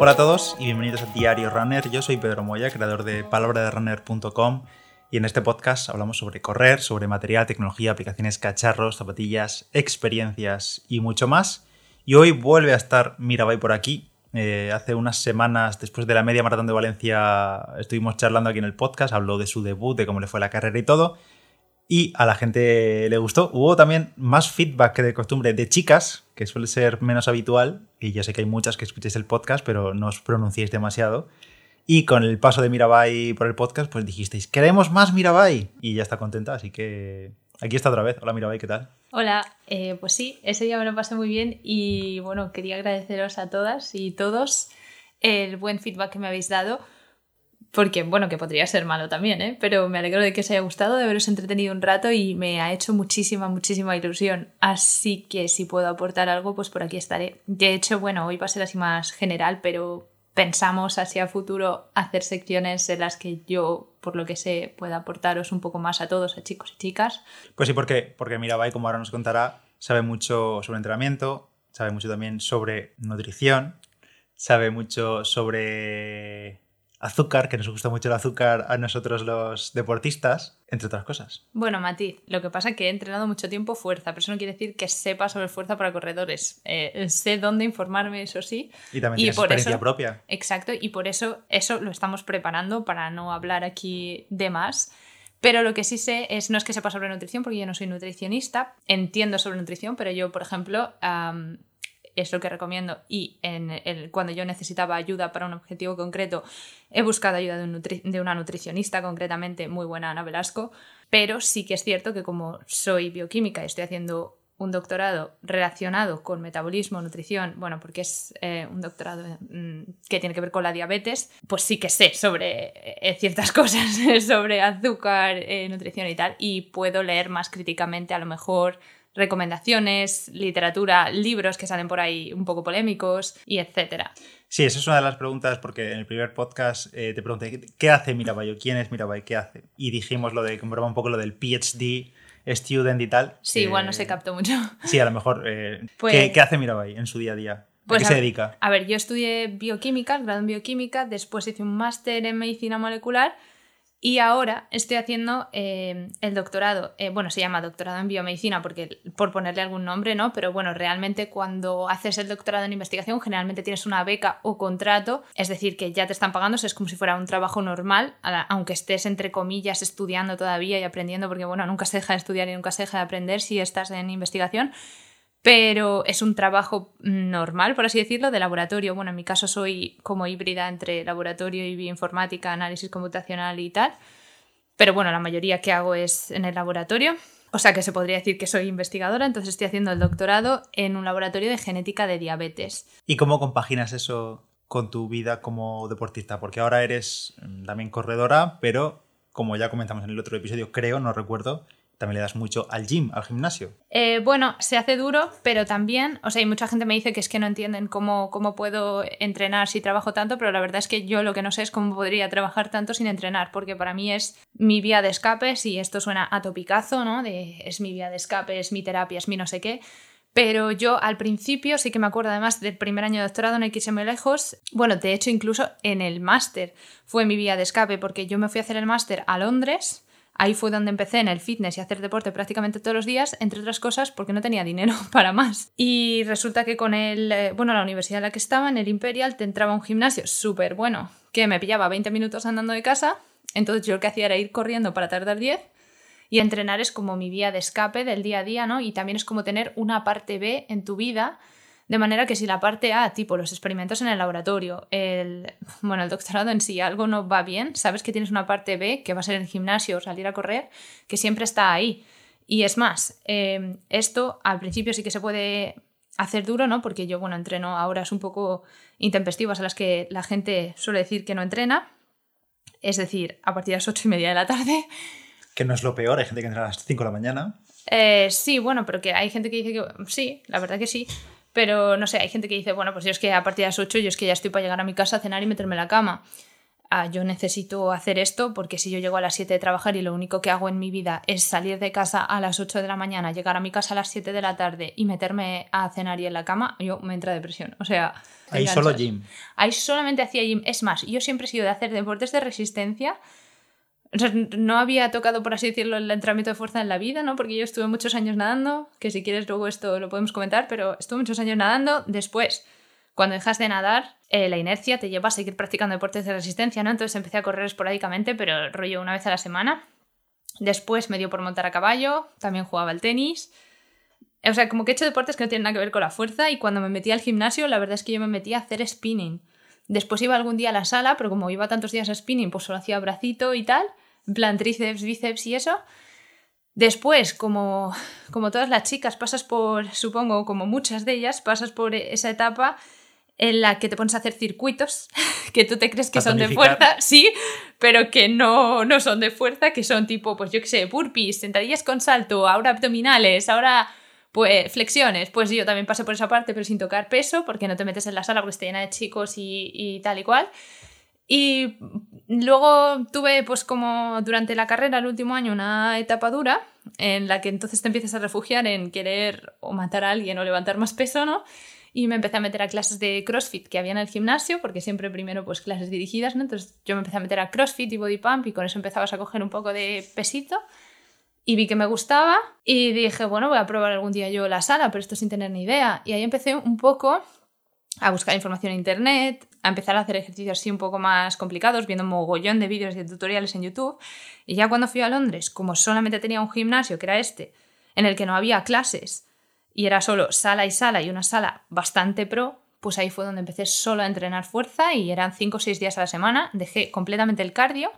Hola a todos y bienvenidos a Diario Runner. Yo soy Pedro Moya, creador de palabraderunner.com y en este podcast hablamos sobre correr, sobre material, tecnología, aplicaciones, cacharros, zapatillas, experiencias y mucho más. Y hoy vuelve a estar Mirabai por aquí. Eh, hace unas semanas, después de la media maratón de Valencia, estuvimos charlando aquí en el podcast, habló de su debut, de cómo le fue la carrera y todo. Y a la gente le gustó. Hubo también más feedback que de costumbre de chicas, que suele ser menos habitual. Y yo sé que hay muchas que escuchéis el podcast, pero no os pronunciéis demasiado. Y con el paso de Mirabai por el podcast, pues dijisteis, queremos más Mirabai. Y ya está contenta, así que aquí está otra vez. Hola Mirabai, ¿qué tal? Hola, eh, pues sí, ese día me lo pasé muy bien y bueno, quería agradeceros a todas y todos el buen feedback que me habéis dado porque, bueno, que podría ser malo también, ¿eh? Pero me alegro de que os haya gustado, de haberos entretenido un rato y me ha hecho muchísima, muchísima ilusión. Así que si puedo aportar algo, pues por aquí estaré. De hecho, bueno, hoy va a ser así más general, pero pensamos hacia futuro hacer secciones en las que yo, por lo que sé, pueda aportaros un poco más a todos, a chicos y chicas. Pues sí, porque, porque Mirabai, como ahora nos contará, sabe mucho sobre entrenamiento, sabe mucho también sobre nutrición, sabe mucho sobre azúcar, que nos gusta mucho el azúcar a nosotros los deportistas, entre otras cosas. Bueno, matiz, lo que pasa es que he entrenado mucho tiempo fuerza, pero eso no quiere decir que sepa sobre fuerza para corredores. Eh, sé dónde informarme, eso sí. Y también tienes experiencia propia. Exacto, y por eso eso lo estamos preparando para no hablar aquí de más. Pero lo que sí sé es, no es que sepa sobre nutrición, porque yo no soy nutricionista, entiendo sobre nutrición, pero yo, por ejemplo, es lo que recomiendo. Y cuando yo necesitaba ayuda para un objetivo concreto he buscado ayuda de, de, una nutricionista concretamente muy buena Ana Velasco. Pero sí que es cierto que como soy bioquímica y estoy haciendo un doctorado relacionado con metabolismo, nutrición, bueno, porque es eh, un doctorado mm, que tiene que ver con la diabetes, pues sí que sé sobre eh, ciertas cosas, sobre azúcar, eh, nutrición y tal, y puedo leer más críticamente a lo mejor recomendaciones, literatura, libros que salen por ahí un poco polémicos y etcétera. Sí, esa es una de las preguntas porque en el primer podcast eh, te pregunté ¿qué hace Mirabai o quién es Mirabai? ¿Qué hace? Y dijimos lo de, un poco lo del PhD student y tal. Sí, igual no se captó mucho. Sí, a lo mejor. Eh, pues ¿qué, hace Mirabai en su día a día? ¿A pues qué se dedica? A ver, yo estudié bioquímica, grado en bioquímica, después hice un máster en medicina molecular y ahora estoy haciendo eh, el doctorado, eh, bueno, se llama doctorado en biomedicina porque por ponerle algún nombre, ¿no? Pero bueno, realmente cuando haces el doctorado en investigación generalmente tienes una beca o contrato, es decir, que ya te están pagando, es como si fuera un trabajo normal, aunque estés entre comillas estudiando todavía y aprendiendo, porque bueno, nunca se deja de estudiar y nunca se deja de aprender si estás en investigación pero es un trabajo normal, por así decirlo, de laboratorio. Bueno, en mi caso soy como híbrida entre laboratorio y bioinformática, análisis computacional y tal. Pero bueno, la mayoría que hago es en el laboratorio. O sea que se podría decir que soy investigadora, entonces estoy haciendo el doctorado en un laboratorio de genética de diabetes. ¿Y cómo compaginas eso con tu vida como deportista? Porque ahora eres mm, también corredora, pero como ya comentamos en el otro episodio, creo, no recuerdo, también le das mucho al gym, al gimnasio. Eh, bueno, se hace duro, pero también, o sea, hay mucha gente me dice que es que no entienden cómo, cómo puedo entrenar si trabajo tanto, pero la verdad es que yo lo que no sé es cómo podría trabajar tanto sin entrenar, porque para mí es mi vía de escape, si esto suena a topicazo, ¿no? Es mi vía de escape, es mi terapia, es mi no sé qué. Pero yo al principio sí que me acuerdo además del primer año de doctorado en XM Lejos, bueno, de hecho incluso en el máster fue mi vía de escape porque yo me fui a hacer el máster a Londres Ahí fue donde empecé en el fitness y hacer deporte prácticamente todos los días, entre otras cosas porque no tenía dinero para más. Y resulta que con el, eh, bueno, la universidad en la que estaba, en el Imperial, te entraba un gimnasio súper bueno, que me pillaba 20 minutos andando de casa, entonces yo lo que hacía era ir corriendo para tardar 10 y entrenar es como mi vía de escape del día a día, ¿no? Y también es como tener una parte B en tu vida de manera que si la parte A, tipo los experimentos en el laboratorio, el, bueno, el doctorado en sí, algo no va bien, sabes que tienes una parte B, que va a ser el gimnasio o salir a correr, que siempre está ahí. Y es más, em, esto al principio sí que se puede hacer duro, ¿no? Porque yo, bueno, entreno a horas un poco intempestivas a las que la gente suele decir que no entrena. Es decir, a partir de las ocho y media de la tarde. Que no es lo peor, hay gente que entra a las 5 de la mañana. Eh, sí, bueno, pero que hay gente que dice que sí, la verdad que sí. Pero no sé, hay gente que dice, bueno, pues yo es que a partir de las 8 yo es que ya estoy para llegar a mi casa a cenar y meterme en la cama. ah, yo necesito hacer esto porque si yo llego a las 7 de trabajar y lo único que hago en mi vida es salir de casa a las 8 de la mañana, llegar a mi casa a las 7 de la tarde y meterme a cenar y en la cama, yo me entra depresión. O sea... Ahí solo gym. Ahí solamente hacía gym. Es más, yo siempre he sido de hacer deportes de resistencia. No había tocado, por así decirlo, el entrenamiento de fuerza en la vida, ¿no? Porque yo estuve muchos años nadando, que si quieres luego esto lo podemos comentar, pero estuve muchos años nadando. Después, cuando dejas de nadar, eh, la inercia te lleva a seguir practicando deportes de resistencia, ¿no? Entonces empecé a correr esporádicamente, pero rollo una vez a la semana. Después me dio por montar a caballo, también jugaba al tenis. O sea, como que he hecho deportes que no tienen nada que ver con la fuerza y cuando me metí al gimnasio, la verdad es que yo me metí a hacer spinning. Después iba algún día a la sala, pero como iba tantos días a spinning, pues solo hacía bracito y tal, en plan tríceps, bíceps y eso. Después, como, como todas las chicas, pasas por, supongo, como muchas de ellas, pasas por esa etapa en la que te pones a hacer circuitos que tú te crees que son de fuerza, sí, pero que no, no son de fuerza, que son tipo, pues yo qué sé, burpees, sentadillas con salto, ahora abdominales, ahora pues flexiones, pues yo también pasé por esa parte, pero sin tocar peso, porque no te metes en la sala porque está llena de chicos y, tal y cual. Y luego tuve, pues como durante la carrera, el último año, una etapa dura en la que entonces te empiezas a refugiar en querer o matar a alguien o levantar más peso, ¿no? Y me empecé a meter a clases de CrossFit que había en el gimnasio, porque siempre primero pues clases dirigidas, ¿no? Entonces yo me empecé a meter a CrossFit y Body Pump y con eso empezabas a coger un poco de pesito y vi que me gustaba y dije, bueno, voy a probar algún día yo la sala, pero esto sin tener ni idea. Y ahí empecé un poco a buscar información en internet, a empezar a hacer ejercicios así un poco más complicados, viendo un mogollón de vídeos y de tutoriales en YouTube. Y ya cuando fui a Londres, como solamente tenía un gimnasio, que era este, en el que no había clases y era solo sala y sala y una sala bastante pro, pues ahí fue donde empecé solo a entrenar fuerza y eran 5 o 6 días a la semana, dejé completamente el cardio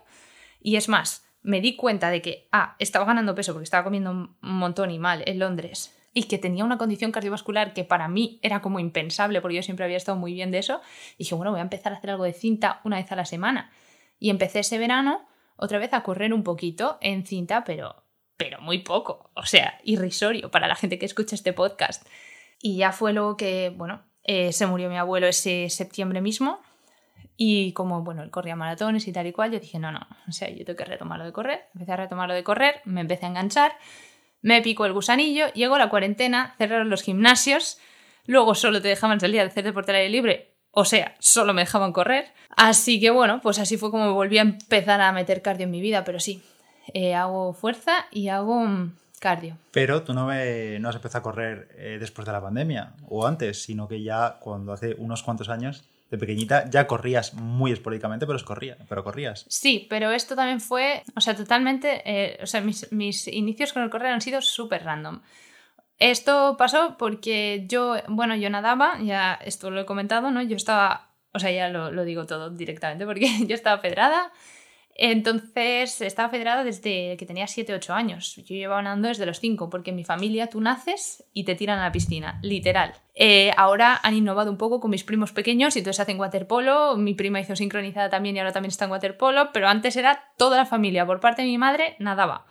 y es más, me di cuenta de que, ah, estaba ganando peso porque estaba comiendo un montón y mal en Londres y que tenía una condición cardiovascular que para mí era como impensable porque yo siempre había estado muy bien de eso, y dije, bueno, voy a empezar a hacer algo de cinta una vez a la semana. Y empecé ese verano otra vez a correr un poquito en cinta, pero, pero muy poco, o sea, irrisorio para la gente que escucha este podcast. Y ya fue luego que, bueno, eh, se murió mi abuelo ese septiembre mismo, y como, bueno, él corría maratones y tal y cual, yo dije, no, no, o sea, yo tengo que retomarlo de correr. Empecé a retomarlo de correr, me empecé a enganchar, me picó el gusanillo, llegó la cuarentena, cerraron los gimnasios, luego solo te dejaban salir a hacer deporte al aire libre, o sea, solo me dejaban correr. Así que bueno, pues así fue como volví a empezar a meter cardio en mi vida, pero sí, eh, hago fuerza y hago mm, cardio. Pero tú no, me, no has empezado a correr eh, después de la pandemia o antes, sino que ya cuando hace unos cuantos años de pequeñita ya corrías muy esporádicamente, pero, corría, pero corrías. Sí, pero esto también fue, o sea, totalmente, eh, o sea, mis, mis, inicios con el correr han sido súper random. Esto pasó porque yo, bueno, yo nadaba, ya esto lo he comentado, ¿no? Yo estaba, o sea, ya lo, lo digo todo directamente porque yo estaba pedrada, entonces estaba federada desde que tenía 7, 8 años. Yo llevaba nadando desde los 5, porque en mi familia tú naces y te tiran a la piscina, literal. Eh, ahora han innovado un poco con mis primos pequeños y entonces hacen waterpolo. Mi prima hizo sincronizada también y ahora también está en waterpolo, pero antes era toda la familia. Por parte de mi madre nadaba.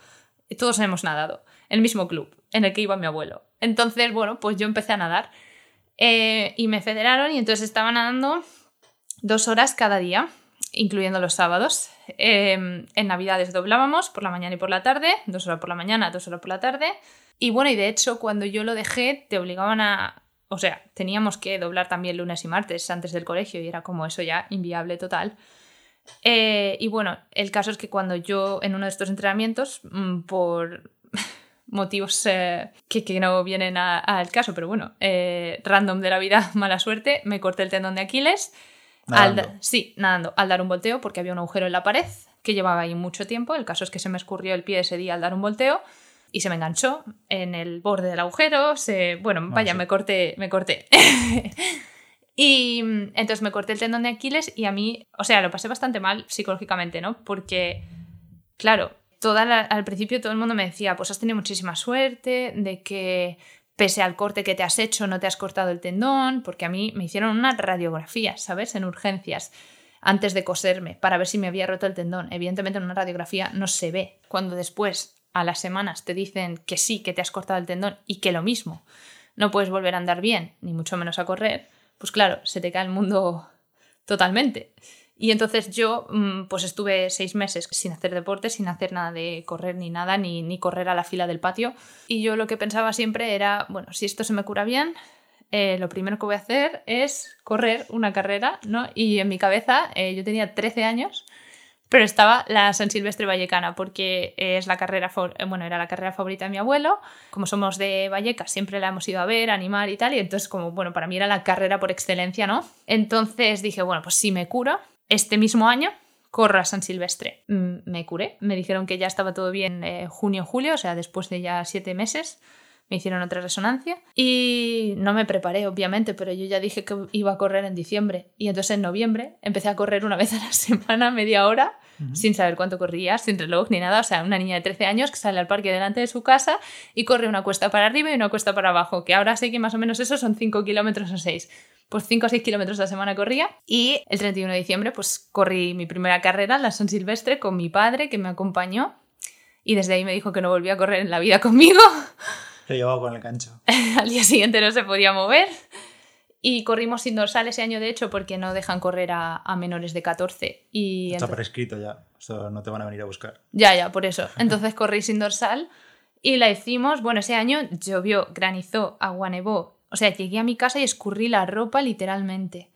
Todos hemos nadado el mismo club en el que iba mi abuelo. Entonces, bueno, pues yo empecé a nadar eh, y me federaron y entonces estaba nadando dos horas cada día incluyendo los sábados. Em, en Navidades doblábamos por la mañana y por la tarde, dos horas por la mañana, dos horas por la tarde. Y bueno, y de hecho, cuando yo lo dejé, te obligaban a. O sea, teníamos que doblar también lunes y martes antes del colegio y era como eso ya inviable total. Eh, y bueno, el caso es que cuando yo en uno de estos entrenamientos, mm, por motivos eh, que, no vienen al caso, pero bueno, eh, random de la vida, mala suerte, me corté el tendón de Aquiles sí, nadando, al dar un volteo, porque había un agujero en la pared que llevaba ahí mucho tiempo. El caso es que se me escurrió el pie ese día al dar un volteo y se me enganchó en el borde del agujero. Se, bueno, ah, vaya, me corté, me corté. y entonces me corté el tendón de Aquiles y a mí, o sea, lo pasé bastante mal psicológicamente, ¿no? Porque, claro, toda al principio todo el mundo me decía, pues has tenido muchísima suerte de que pese al corte que te has hecho, no te has cortado el tendón, porque a mí me hicieron una radiografía, ¿sabes? En urgencias, antes de coserme, para ver si me había roto el tendón. Evidentemente en una radiografía no se ve. Cuando después, a las semanas, te dicen que sí, que te has cortado el tendón y que lo mismo, no puedes volver a andar bien, ni mucho menos a correr, pues claro, se te cae el mundo totalmente. Y entonces yo mm, pues estuve seis meses sin hacer deporte, sin hacer nada de correr ni nada, ni, ni correr a la fila del patio. Y yo lo que pensaba siempre era, bueno, si esto se me cura bien, eh, lo primero que voy a hacer es correr una carrera, ¿no? Y en mi cabeza, eh, yo tenía 13 años, pero estaba la San Silvestre Vallecana, porque es la carrera, eh, bueno, era la carrera favorita de mi abuelo. Como somos de Vallecas, siempre la hemos ido a ver, a animar y tal, y entonces como, bueno, para mí era la carrera por excelencia, ¿no? Entonces dije, bueno, pues si me curo, este mismo año corro a San Silvestre. Mm, me curé, me dijeron que ya estaba todo bien junio, julio, o sea, después de ya siete meses me hicieron otra resonancia. Y no me preparé, obviamente, pero yo ya dije que iba a correr en diciembre. Y entonces en noviembre empecé a correr una vez a la semana, media hora, sin saber cuánto corría, sin reloj ni nada, o sea, una niña de 13 años que sale al parque delante de su casa y corre una cuesta para arriba y una cuesta para abajo, que ahora sé que más o menos eso son 5 kilómetros o 6 pues 5 o 6 kilómetros a la semana corría. Y el 31 de diciembre, pues corrí mi primera carrera, la San Silvestre, con mi padre que me acompañó. Y desde ahí me dijo que no volvía a correr en la vida conmigo. Lo llevaba con el cancho. Al día siguiente no se podía mover. Y corrimos sin dorsal ese año, de hecho, porque no dejan correr a, menores de 14. Y Está prescrito ya. Esto no te van a venir a buscar. Ya, ya, por eso. Entonces corrí sin dorsal y la hicimos. Bueno, ese año llovió, granizó, agua nevó. O sea, llegué a mi casa y escurrí la ropa literalmente.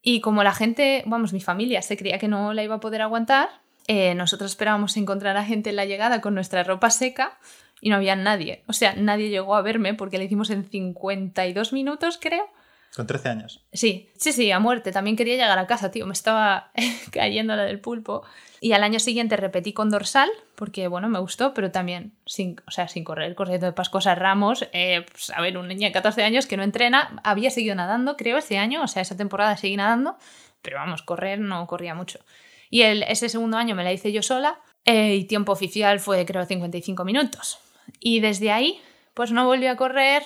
Y como la gente, vamos, mi familia se creía que no la iba a poder aguantar, eh, nosotros esperábamos encontrar a gente en la llegada con nuestra ropa seca y no había nadie. O sea, nadie llegó a verme porque la hicimos en 52 minutos, creo. Con 13 años. Sí, sí, sí, a muerte. También quería llegar a casa, tío. Me estaba cayendo la del pulpo. Y al año siguiente repetí con dorsal, porque bueno, me gustó, pero también sin, o sea, sin correr, corriendo de Pascos a Ramos. Eh, pues, a ver, un niño de 14 años que no entrena, había seguido nadando, creo, ese año, o sea, esa temporada seguí nadando, pero vamos, correr no corría mucho. Y el, ese segundo año me la hice yo sola eh, y tiempo oficial fue, creo, 55 minutos. Y desde ahí, pues no volví a correr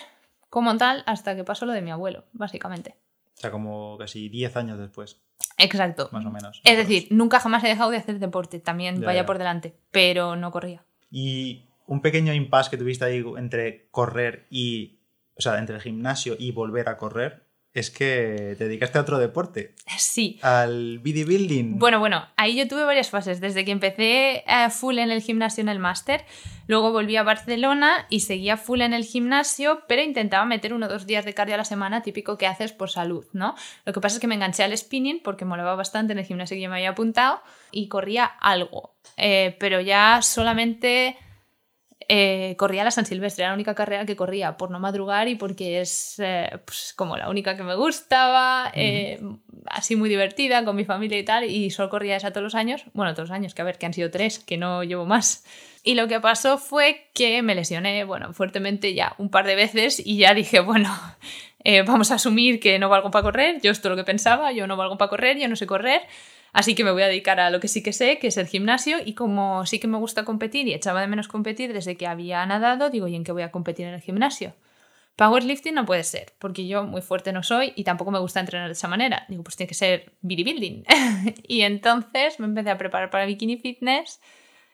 como tal hasta que pasó lo de mi abuelo, básicamente. O sea, como casi 10 años después. Exacto. Más o menos. Es decir, nunca jamás he dejado de hacer deporte, también vaya por delante, pero no corría. Y un pequeño impasse que tuviste ahí entre correr y, o sea, entre el gimnasio y volver a correr, es que te dedicaste a otro deporte. Sí. Al bodybuilding. Bueno, bueno, ahí yo tuve varias fases. Desde que empecé a eh, full en el gimnasio en el máster, luego volví a Barcelona y seguía full en el gimnasio, pero intentaba meter uno o dos días de cardio a la semana, típico que haces por salud, ¿no? Lo que pasa es que me enganché al spinning porque molaba bastante en el gimnasio que yo me había apuntado y corría algo, eh, pero ya solamente eh, corría la San Silvestre, era la única carrera que corría por no madrugar y porque es eh, pues, como la única que me gustaba, eh, así muy divertida con mi familia y tal, y solo corría esa todos los años, bueno, todos los años, que a ver, que han sido tres, que no llevo más. Y lo que pasó fue que me lesioné, bueno, fuertemente ya un par de veces y ya dije, bueno, vamos a asumir que no valgo para correr, yo esto es lo que pensaba, yo no valgo para correr, yo no sé correr. Así que me voy a dedicar a lo que sí que sé, que es el gimnasio, y como sí que me gusta competir y echaba de menos competir desde que había nadado, digo, ¿y en qué voy a competir en el gimnasio? Powerlifting no puede ser, porque yo muy fuerte no soy y tampoco me gusta entrenar de esa manera. Digo, pues tiene que ser bodybuilding. y entonces me empecé a preparar para bikini fitness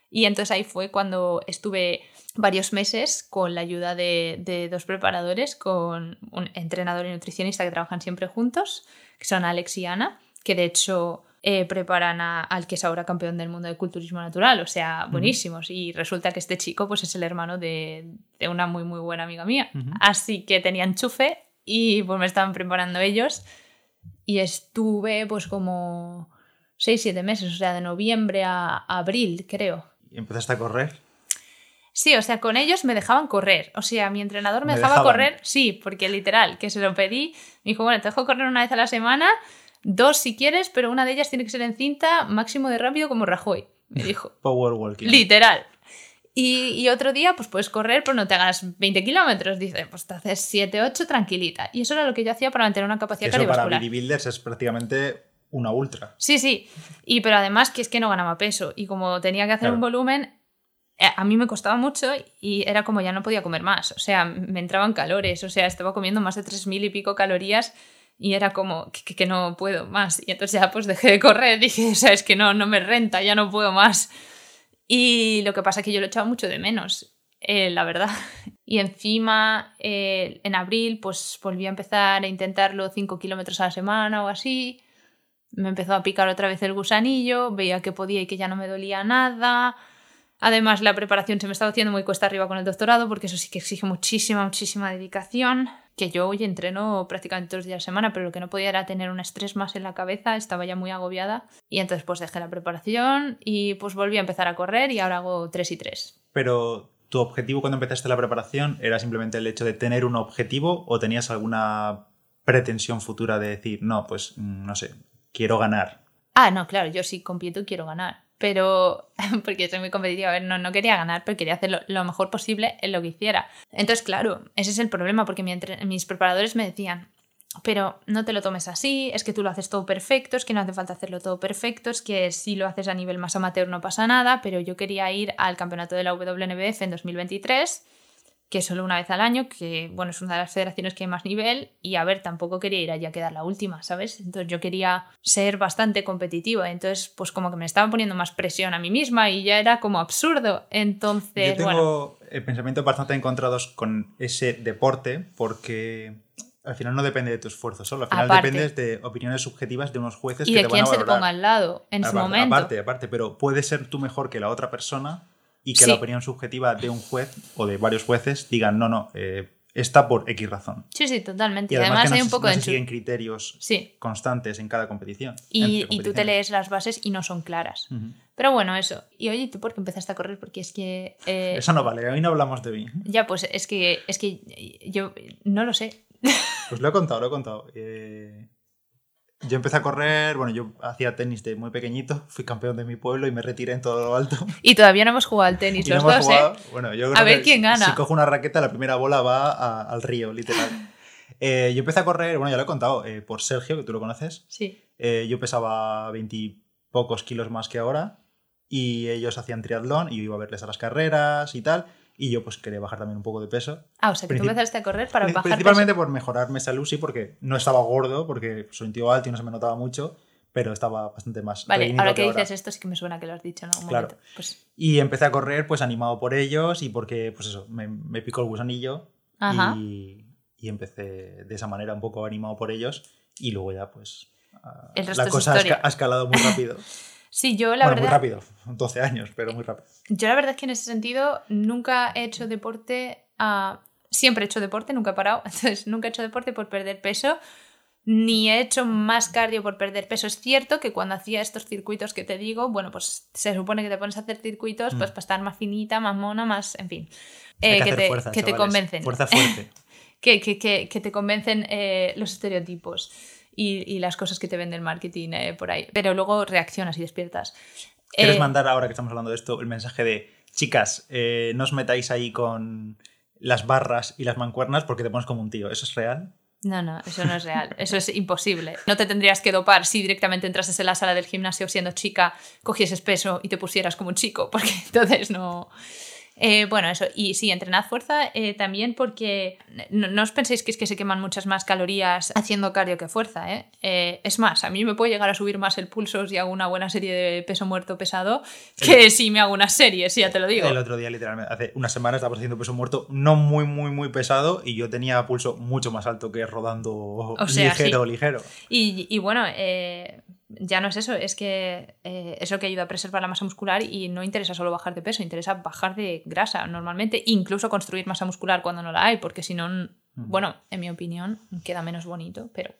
y entonces ahí fue cuando estuve varios meses con la ayuda de, de dos preparadores, con un entrenador y nutricionista que trabajan siempre juntos, que son Alex y Ana, que de hecho eh, preparan al que es ahora campeón del mundo de culturismo natural, o sea, buenísimos. Y resulta que este chico pues, es el hermano de, una muy, muy buena amiga mía. Así que tenían enchufe y pues me estaban preparando ellos. Y estuve pues como 6-7 meses, o sea, de noviembre a, abril, creo. ¿Y empezaste a correr? Sí, o sea, con ellos me dejaban correr. O sea, mi entrenador me, dejaba correr, sí, porque literal, que se lo pedí. Me dijo, bueno, te dejo correr una vez a la semana Dos si quieres, pero una de ellas tiene que ser en cinta, máximo de rápido como Rajoy, me dijo. Power walking. Literal. Y, otro día, pues puedes correr, pero no te hagas 20 kilómetros. Dice, pues te haces 7, 8 tranquilita. Y eso era lo que yo hacía para mantener una capacidad eso cardiovascular. para bodybuilders es prácticamente una ultra. Sí, sí. Y pero además que es que no ganaba peso. Y como tenía que hacer un volumen, eh, a mí me costaba mucho y era como ya no podía comer más. O sea, me entraban calores. O sea, estaba comiendo más de 3.000 y pico calorías y era como que, no puedo más. Y entonces ya pues dejé de correr, dije, sabes que no, no me renta, ya no puedo más. Y lo que pasa es que yo lo echaba mucho de menos, eh, la verdad. Y encima, eh, en abril, pues volví a empezar a intentarlo 5 kilómetros a la semana o así. me empezó a picar otra vez el gusanillo, veía que podía y que ya no me dolía nada. Además, la preparación se me estaba haciendo muy cuesta arriba con el doctorado, porque eso sí que exige muchísima, muchísima dedicación. Que yo hoy entreno prácticamente todos los días de semana, pero lo que no podía era tener un estrés más en la cabeza, estaba ya muy agobiada. Y entonces, pues dejé la preparación y pues volví a empezar a correr y ahora hago 3 y 3. Pero, ¿tu objetivo cuando empezaste la preparación era simplemente el hecho de tener un objetivo o tenías alguna pretensión futura de decir, no, pues no sé, quiero ganar? Ah, no, claro, yo sí compito y quiero ganar pero porque soy muy competitiva, no, no quería ganar, pero quería hacer lo, mejor posible en lo que hiciera. Entonces, claro, ese es el problema, porque mis preparadores me decían, pero no te lo tomes así, es que tú lo haces todo perfecto, es que no hace falta hacerlo todo perfecto, es que si lo haces a nivel más amateur no pasa nada, pero yo quería ir al campeonato de la WNBF en 2023 que solo una vez al año, que bueno, es una de las federaciones que hay más nivel, y a ver, tampoco quería ir allá a quedar la última, ¿sabes? Entonces yo quería ser bastante competitiva, entonces pues como que me estaba poniendo más presión a mí misma y ya era como absurdo. Entonces, yo tengo pensamientos bastante encontrados con ese deporte porque al final no depende de tu esfuerzo solo, al final depende de opiniones subjetivas de unos jueces y que de te quién van a se te ponga al lado en su momento. Aparte, aparte, pero puede ser tú mejor que la otra persona y que la opinión subjetiva de un juez o de varios jueces digan, no, no, eh, está por X razón. Sí, sí, totalmente. Y además, hay un poco no de... siguen criterios constantes en cada competición. Y, tú te lees las bases y no son claras. Pero bueno, eso. Y oye, ¿tú por qué empezaste a correr? Porque es que... Eh, eso no vale, hoy no hablamos de mí. Ya, pues es que, es que yo no lo sé. Pues lo he contado, lo he contado. Eh, yo empecé a correr, bueno, yo hacía tenis de muy pequeñito, fui campeón de mi pueblo y me retiré en todo lo alto. Y todavía no hemos jugado al tenis los dos, ¿eh? Bueno, yo creo a ver quién gana. Si cojo una raqueta, la primera bola va al río, literal. Eh, yo empecé a correr, bueno, ya lo he contado, eh, por Sergio, que tú lo conoces. Sí. Eh, yo pesaba veintipocos kilos más que ahora y ellos hacían triatlón y yo iba a verles a las carreras y tal. Y yo pues quería bajar también un poco de peso. Ah, o sea, que tú empezaste a correr para bajar Principalmente por mejorarme salud, sí, porque no estaba gordo, porque soy un tío alto y no se me notaba mucho, pero estaba bastante más. Vale, ahora que, dices esto sí que me suena que lo has dicho en algún claro. momento. Pues... Y empecé a correr pues animado por ellos y porque, pues eso, me, me picó el gusanillo y, y, empecé de esa manera un poco animado por ellos y luego ya pues... la cosa ha escalado muy rápido. Sí, yo la bueno, verdad. Muy rápido, 12 años, pero muy rápido. Yo la verdad es que en ese sentido nunca he hecho deporte. Uh, siempre he hecho deporte, nunca he parado. Entonces, nunca he hecho deporte por perder peso, ni he hecho más cardio por perder peso. Es cierto que cuando hacía estos circuitos que te digo, bueno, pues se supone que te pones a hacer circuitos pues mm. para estar más finita, más mona, más. En fin. Eh, que, te, que te convencen. Fuerza fuerte. que, que, que, te convencen eh, los estereotipos y, las cosas que te vende el marketing eh, por ahí. Pero luego reaccionas y despiertas. ¿Quieres eh, mandar ahora que estamos hablando de esto el mensaje de, chicas, eh, no os metáis ahí con las barras y las mancuernas porque te pones como un tío? ¿Eso es real? No, no, eso no es real. Eso es imposible. No te tendrías que dopar si directamente entrases en la sala del gimnasio siendo chica, cogieses peso y te pusieras como un chico, porque entonces no. Eh, bueno, eso. Y sí, entrenad fuerza eh, también porque no, os penséis que es que se queman muchas más calorías haciendo cardio que fuerza. ¿eh? es más, a mí me puede llegar a subir más el pulso si hago una buena serie de peso muerto pesado que si me hago una serie, sí, ya te lo digo. El otro día, literalmente, hace unas semanas estábamos haciendo peso muerto no muy, muy, muy pesado y yo tenía pulso mucho más alto que rodando ligero, ligero. Y, y bueno, ya no es eso, es que eh, es lo que ayuda a preservar la masa muscular y no interesa solo bajar de peso, interesa bajar de grasa normalmente, incluso construir masa muscular cuando no la hay, porque si no, bueno, en mi opinión, queda menos bonito, pero...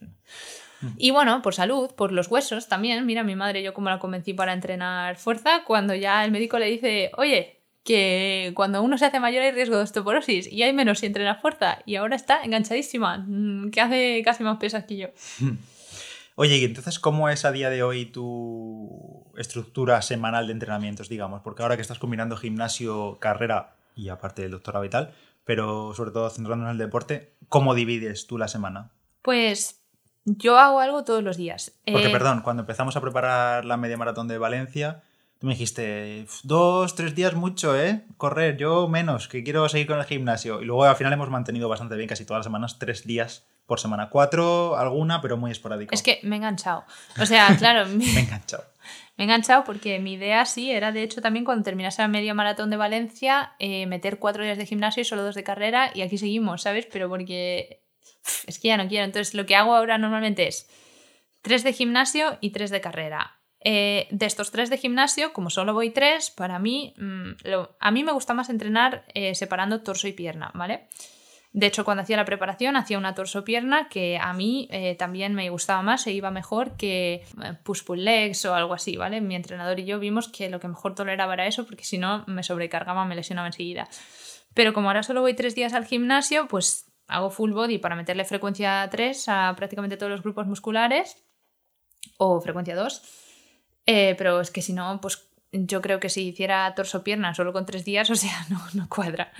Y bueno, por salud, por los huesos también. Mira, mi madre, yo como la convencí para entrenar fuerza, cuando ya el médico le dice, oye, que cuando uno se hace mayor hay riesgo de osteoporosis y hay menos si entrena fuerza y ahora está enganchadísima, mm, que hace casi más pesas que yo. Oye, y entonces, ¿cómo es a día de hoy tu estructura semanal de entrenamientos, digamos? Porque ahora que estás combinando gimnasio, carrera y aparte del doctorado y tal, pero sobre todo centrándonos en el deporte, ¿cómo divides tú la semana? Pues yo hago algo todos los días. Porque, eh, perdón, cuando empezamos a preparar la media maratón de Valencia, tú me dijiste, dos, tres días mucho, ¿eh? Correr, yo menos, que quiero seguir con el gimnasio. Y luego al final hemos mantenido bastante bien, casi todas las semanas, tres días por semana. Cuatro, alguna, pero muy esporádico. Es que me he enganchado. O sea, claro. me he enganchado. Me he enganchado porque mi idea sí era, de hecho, también cuando terminase la medio maratón de Valencia, eh, meter cuatro días de gimnasio y solo dos de carrera, y aquí seguimos, ¿sabes? Pero porque es que ya no quiero. Entonces, lo que hago ahora normalmente es tres de gimnasio y tres de carrera. Eh, de estos tres de gimnasio, como solo voy tres, para mí, mm, a mí me gusta más entrenar eh, separando torso y pierna, ¿vale? De hecho, cuando hacía la preparación, hacía una torso-pierna que a mí eh, también me gustaba más e iba mejor que push-pull legs o algo así, ¿vale? Mi entrenador y yo vimos que lo que mejor toleraba era eso, porque si no me sobrecargaba, me lesionaba enseguida. Pero como ahora solo voy tres días al gimnasio, pues hago full body para meterle frecuencia 3 a prácticamente todos los grupos musculares o frecuencia 2. Eh, pero es que si no, pues yo creo que si hiciera torso-pierna solo con tres días, o sea, no cuadra.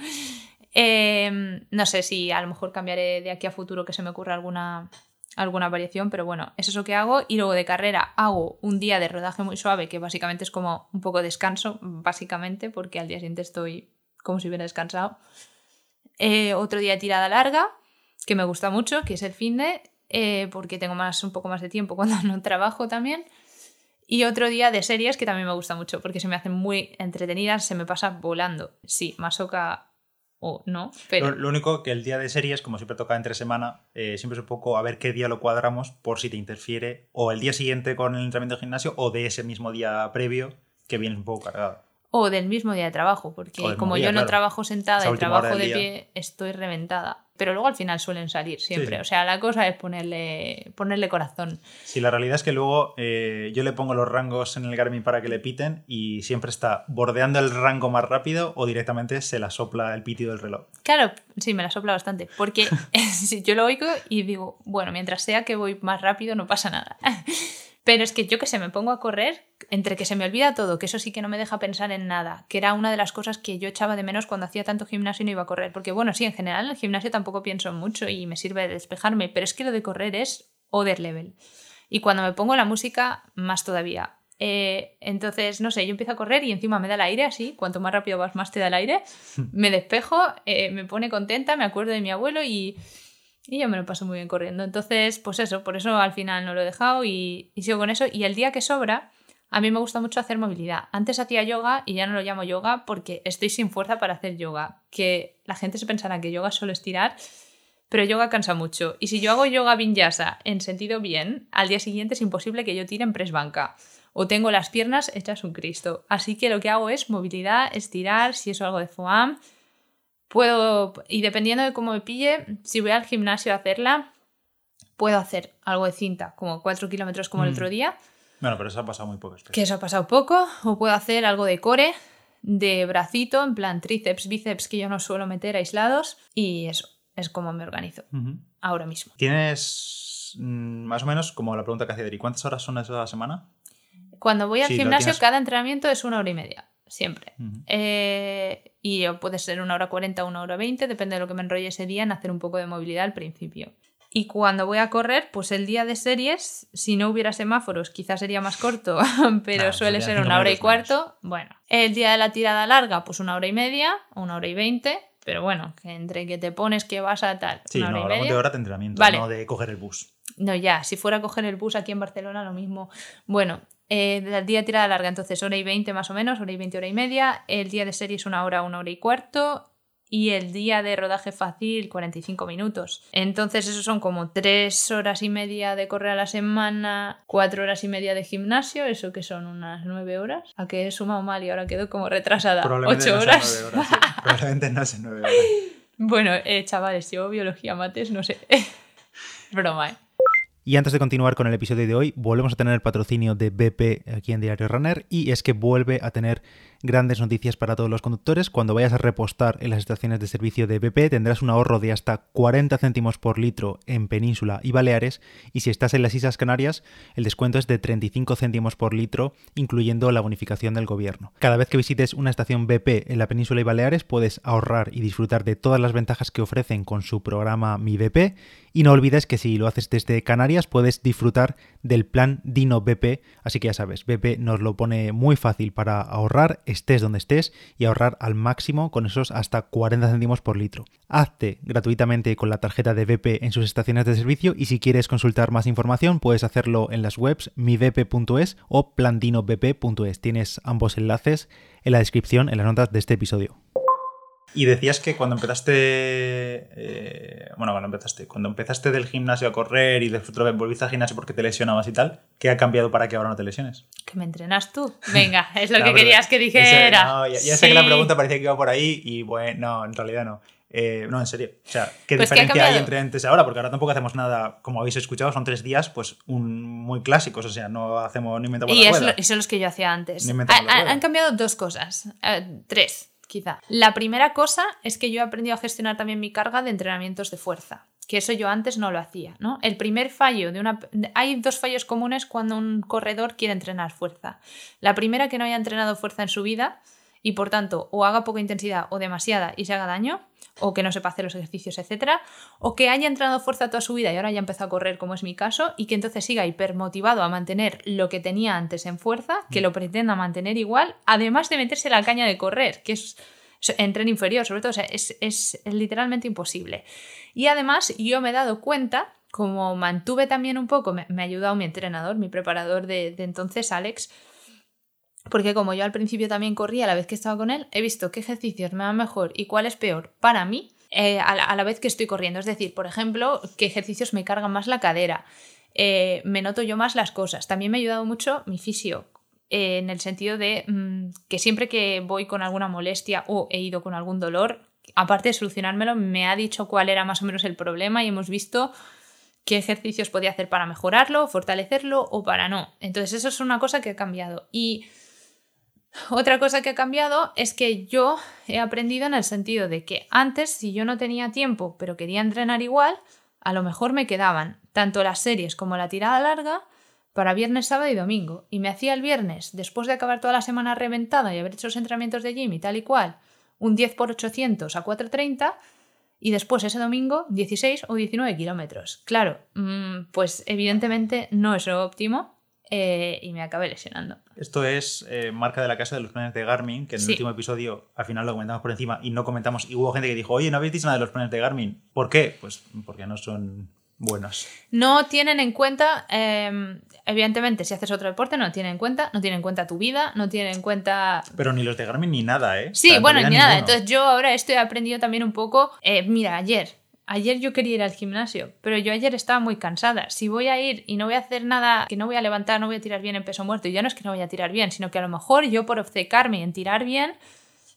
Em, no sé si a lo mejor cambiaré de aquí a futuro que se me ocurra alguna, alguna variación, pero bueno, eso es lo que hago. Y luego de carrera hago un día de rodaje muy suave, que básicamente es como un poco descanso, básicamente, porque al día siguiente estoy como si hubiera descansado. Eh, otro día de tirada larga, que me gusta mucho, que es el fin de, eh, porque tengo más, un poco más de tiempo cuando no trabajo también. Y otro día de series que también me gusta mucho, porque se me hacen muy entretenidas, se me pasa volando. Sí, Masoka o no, pero... Lo, único que el día de series, como siempre toca entre semana, eh, siempre es un poco a ver qué día lo cuadramos por si te interfiere o el día siguiente con el entrenamiento de gimnasio o de ese mismo día previo que viene un poco cargado o del mismo día de trabajo, porque como yo no trabajo sentada y trabajo de pie, estoy reventada. Pero luego al final suelen salir siempre. O sea, la cosa es ponerle, ponerle corazón. Sí, la realidad es que luego eh, yo le pongo los rangos en el Garmin para que le piten y siempre está bordeando el rango más rápido o directamente se la sopla el pitido del reloj. Claro, sí, me la sopla bastante. Porque yo lo oigo y digo, bueno, mientras sea que voy más rápido no pasa nada. Pero es que yo que sé, me pongo a correr, entre que se me olvida todo, que eso sí que no me deja pensar en nada, que era una de las cosas que yo echaba de menos cuando hacía tanto gimnasio y no iba a correr. Porque bueno, sí, en general en el gimnasio tampoco pienso mucho y me sirve de despejarme, pero es que lo de correr es other level. Y cuando me pongo la música, más todavía. Eh, entonces, no sé, yo empiezo a correr y encima me da el aire así, cuanto más rápido vas, más te da el aire. Me despejo, eh, me pone contenta, me acuerdo de mi abuelo y y yo me lo paso muy bien corriendo. Entonces, pues eso, por eso al final no lo he dejado y, sigo con eso. Y el día que sobra, a mí me gusta mucho hacer movilidad. Antes hacía yoga y ya no lo llamo yoga porque estoy sin fuerza para hacer yoga. Que la gente se pensará que yoga es solo estirar, pero yoga cansa mucho. Y si yo hago yoga vinyasa en sentido bien, al día siguiente es imposible que yo tire en press banca. O tengo las piernas hechas un Cristo. Así que lo que hago es movilidad, estirar, si eso algo de foam Puedo, y dependiendo de cómo me pille, si voy al gimnasio a hacerla, puedo hacer algo de cinta, como 4 kilómetros como el mm. otro día. Bueno, pero eso ha pasado muy poco. Que eso ha pasado poco. O puedo hacer algo de core, de bracito, en plan tríceps, bíceps, que yo no suelo meter aislados. Y eso es como me organizo ahora mismo. ¿Tienes mm, más o menos, como la pregunta que hacía Deri, cuántas horas son esas a la semana? Cuando voy al gimnasio, cada entrenamiento es una hora y media siempre. Eh, y puede ser una hora 40 o una hora 20, depende de lo que me enrolle ese día en hacer un poco de movilidad al principio. Y cuando voy a correr, pues el día de series, si no hubiera semáforos, quizás sería más corto, pero suele ser una hora y cuarto. Bueno, el día de la tirada larga, pues una hora y media, una hora y veinte. Pero bueno, que entre que te pones que vas a tal. Sí, una hora y media. de hora de entrenamiento, no de coger el bus. No, ya, si fuera a coger el bus aquí en Barcelona, lo mismo. Bueno, eh, el día de tirada larga, entonces hora y 20 más o menos, hora y 20, hora y media. El día de serie es una hora, una hora y cuarto. Y el día de rodaje fácil, 45 minutos. Entonces, eso son como 3 horas y media de correr a la semana, 4 horas y media de gimnasio, eso que son unas 9 horas. A que he sumado mal y ahora quedo como retrasada. 8 horas. Probablemente no sé 9 horas. bueno, eh, chavales, yo biología mates, no sé. Broma, ¿eh? Y antes de continuar con el episodio de hoy, volvemos a tener el patrocinio de BP aquí en Diario Runner y es que vuelve a tener grandes noticias para todos los conductores. Cuando vayas a repostar en las estaciones de servicio de BP tendrás un ahorro de hasta 40 céntimos por litro en Península y Baleares y si estás en las Islas Canarias el descuento es de 35 céntimos por litro incluyendo la bonificación del gobierno. Cada vez que visites una estación BP en la Península y Baleares puedes ahorrar y disfrutar de todas las ventajas que ofrecen con su programa Mi BP y no olvides que si lo haces desde Canarias puedes disfrutar del plan Dino BP, así que ya sabes, BP nos lo pone muy fácil para ahorrar estés donde estés y ahorrar al máximo con esos hasta 40 céntimos por litro. Hazte gratuitamente con la tarjeta de BP en sus estaciones de servicio y si quieres consultar más información puedes hacerlo en las webs mibp.es o plandinobp.es. Tienes ambos enlaces en la descripción, en las notas de este episodio. Y decías que cuando empezaste, eh, bueno, cuando empezaste, cuando empezaste del gimnasio a correr y después volviste al gimnasio porque te lesionabas y tal, ¿qué ha cambiado para que ahora no te lesiones? Que me entrenas tú. Venga, es lo que querías que dijera. no, ya, sé que la pregunta parecía que iba por ahí y bueno, no, en realidad no. Eh, no, en serio. O sea, ¿qué pues diferencia hay entre antes y ahora? Porque ahora tampoco hacemos nada, como habéis escuchado, son tres días, pues un, muy clásicos. O sea, no hacemos ni inventamos y la rueda. Y son los que yo hacía antes. han cambiado dos cosas. Eh, tres, quizá. La primera cosa es que yo he aprendido a gestionar también mi carga de entrenamientos de fuerza que eso yo antes no lo hacía, ¿no? El primer fallo de una... Hay dos fallos comunes cuando un corredor quiere entrenar fuerza. La primera, que no haya entrenado fuerza en su vida y por tanto o haga poca intensidad o demasiada y se haga daño o que no sepa hacer los ejercicios, etcétera, o que haya entrenado fuerza toda su vida y ahora ya empezó a correr, como es mi caso, y que entonces siga hipermotivado a mantener lo que tenía antes en fuerza, que lo pretenda mantener igual, además de meterse la caña de correr, que es en tren inferior, sobre todo, es, literalmente imposible. Y además, yo me he dado cuenta, como mantuve también un poco, me, ha ayudado mi entrenador, mi preparador de, de entonces, Alex, porque como yo al principio también corría a la vez que estaba con él, he visto qué ejercicios me van mejor y cuál es peor para mí eh, a, la, vez que estoy corriendo. Es decir, por ejemplo, qué ejercicios me cargan más la cadera, eh, me noto yo más las cosas. También me ha ayudado mucho mi fisio, eh, en el sentido de mm, que siempre que voy con alguna molestia o he ido con algún dolor, aparte de solucionármelo, me ha dicho cuál era más o menos el problema y hemos visto qué ejercicios podía hacer para mejorarlo, fortalecerlo o para no. Entonces eso es una cosa que ha cambiado. Y otra cosa que ha cambiado es que yo he aprendido en el sentido de que antes, si yo no tenía tiempo pero quería entrenar igual, a lo mejor me quedaban tanto las series como la tirada larga para viernes, sábado y domingo. Y me hacía el viernes, después de acabar toda la semana reventada y haber hecho los entrenamientos de gym y tal y cual, un 10 por 800 a 4.30 y después ese domingo 16 o 19 kilómetros. Claro, mm, pues evidentemente no es lo óptimo eh, y me acabé lesionando. Esto es eh, marca de la casa de los planes de Garmin, que en el último episodio al final lo comentamos por encima y no comentamos. Y hubo gente que dijo, oye, ¿no habéis dicho nada de los planes de Garmin? ¿Por qué? Pues porque no son buenos. No tienen en cuenta, em, evidentemente, si haces otro deporte, no tienen en cuenta, no tienen en cuenta tu vida, no tienen en cuenta... Pero ni los de Garmin ni nada, ¿eh? Sí, bueno, ni nada. Entonces yo ahora estoy aprendido también un poco, eh, mira, ayer Ayer yo quería ir al gimnasio, pero yo ayer estaba muy cansada. Si voy a ir y no voy a hacer nada, que no voy a levantar, no voy a tirar bien en peso muerto, y ya no es que no voy a tirar bien, sino que a lo mejor yo por obcecarme en tirar bien,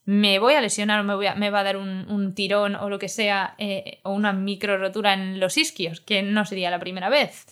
me voy a lesionar o me, voy a, me va a dar un, tirón o lo que sea, eh, o una micro rotura en los isquios, que no sería la primera vez.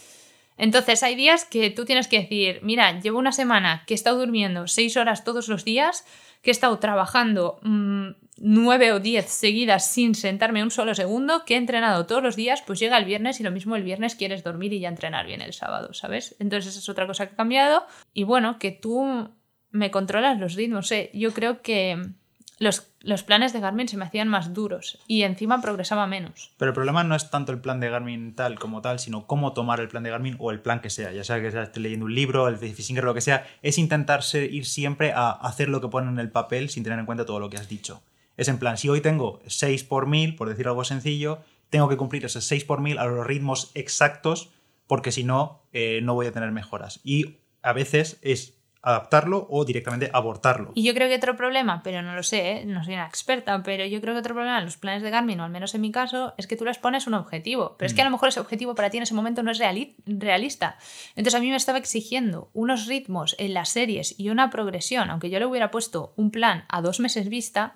Entonces hay días que tú tienes que decir, mira, llevo una semana que he estado durmiendo seis horas todos los días, que he estado trabajando mm, nueve o diez seguidas sin sentarme un solo segundo, que he entrenado todos los días, pues llega el viernes y lo mismo el viernes quieres dormir y ya entrenar bien el sábado, ¿sabes? Entonces esa es otra cosa que ha cambiado. Y bueno, que tú me controlas los ritmos. ¿eh? Yo creo que los, los, planes de Garmin se me hacían más duros y encima progresaba menos. Pero el problema no es tanto el plan de Garmin tal como tal, sino cómo tomar el plan de Garmin o el plan que sea. Ya sea que estés leyendo un libro, el Fisinger, lo que sea, es intentarse ir siempre a hacer lo que ponen en el papel sin tener en cuenta todo lo que has dicho. Es en plan, si hoy tengo 6 por 1000, por decir algo sencillo, tengo que cumplir esos 6 por 1000 a los ritmos exactos, porque si no, eh, no voy a tener mejoras. Y a veces es adaptarlo o directamente abortarlo. Y yo creo que otro problema, pero no lo sé, ¿eh? no soy una experta, pero yo creo que otro problema en los planes de Garmin, o al menos en mi caso, es que tú les pones un objetivo, pero es que a lo mm. mejor ese objetivo para ti en ese momento no es realista. Entonces a mí me estaba exigiendo unos ritmos en las series y una progresión, aunque yo le hubiera puesto un plan a dos meses vista,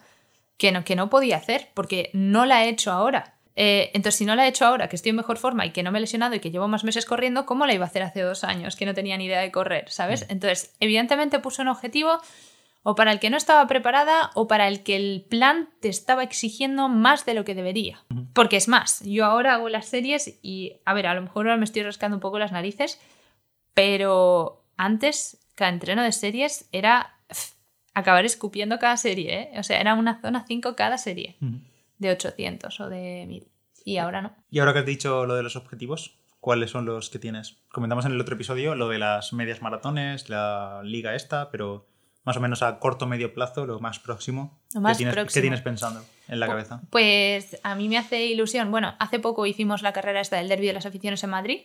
que no, que no podía hacer porque no la he hecho ahora. Eh, entonces, si no la he hecho ahora, que estoy en mejor forma y que no me he lesionado y que llevo más meses corriendo, ¿cómo la iba a hacer hace dos años que no tenía ni idea de correr? ¿Sabes? Mm. Entonces, evidentemente puse un objetivo o para el que no estaba preparada o para el que el plan te estaba exigiendo más de lo que debería. Porque es más, yo ahora hago las series y, a ver, a lo mejor ahora me estoy rascando un poco las narices, pero antes cada entreno de series era acabar escupiendo cada serie, ¿eh? O sea, era una zona 5 cada serie, de 800 o de 1000. Y ahora no. Y ahora que has dicho lo de los objetivos, ¿cuáles son los que tienes? Comentamos en el otro episodio lo de las medias maratones, la liga esta, pero más o menos a corto medio plazo, lo más próximo. Lo más ¿Qué, tienes, próximo. ¿Qué tienes pensando en la cabeza? Pues a mí me hace ilusión. Bueno, hace poco hicimos la carrera esta del Derby de las Aficiones en Madrid.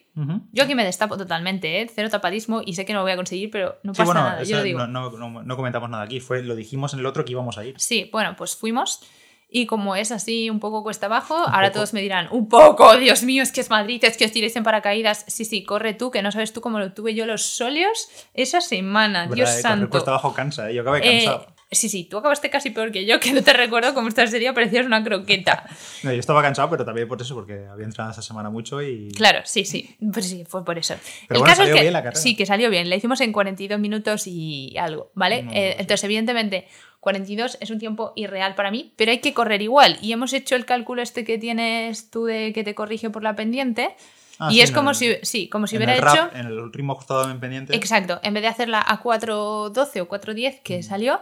Yo aquí me destapo totalmente, ¿eh? cero tapadismo y sé que no lo voy a conseguir, pero no pasa nada. Yo lo digo. No, no, no, comentamos nada aquí, fue, lo dijimos en el otro que íbamos a ir. Sí, bueno, pues fuimos Y como es así un poco cuesta abajo, ahora todos me dirán, un poco, Dios mío, es que es Madrid, es que os tiréis en paracaídas. Sí, sí, corre tú, que no sabes tú cómo lo tuve yo los solios esa semana, Dios. Eh, santo. Cuesta abajo cansa, ¿eh? yo acabé Eh, cansado. Sí, sí, tú acabaste casi peor que yo, que no te recuerdo cómo esta sería, parecías una croqueta. No, yo estaba cansado, pero también por eso, porque había entrenado esta semana mucho y... Claro, sí, sí, pues sí, fue por eso. Pero el bueno, caso es salió que bien la carrera. sí, que salió bien. La hicimos en 42 minutos y algo, ¿vale? No, Eh, entonces, evidentemente, 42 es un tiempo irreal para mí, pero hay que correr igual. Y hemos hecho el cálculo este que tienes tú de que te corrige por la pendiente. Ah, y sí, es como el- si, sí, como si hubiera el hecho. rap, en el ritmo ajustado en pendiente. Exacto, en vez de hacerla a 4.12 o 4.10 que salió,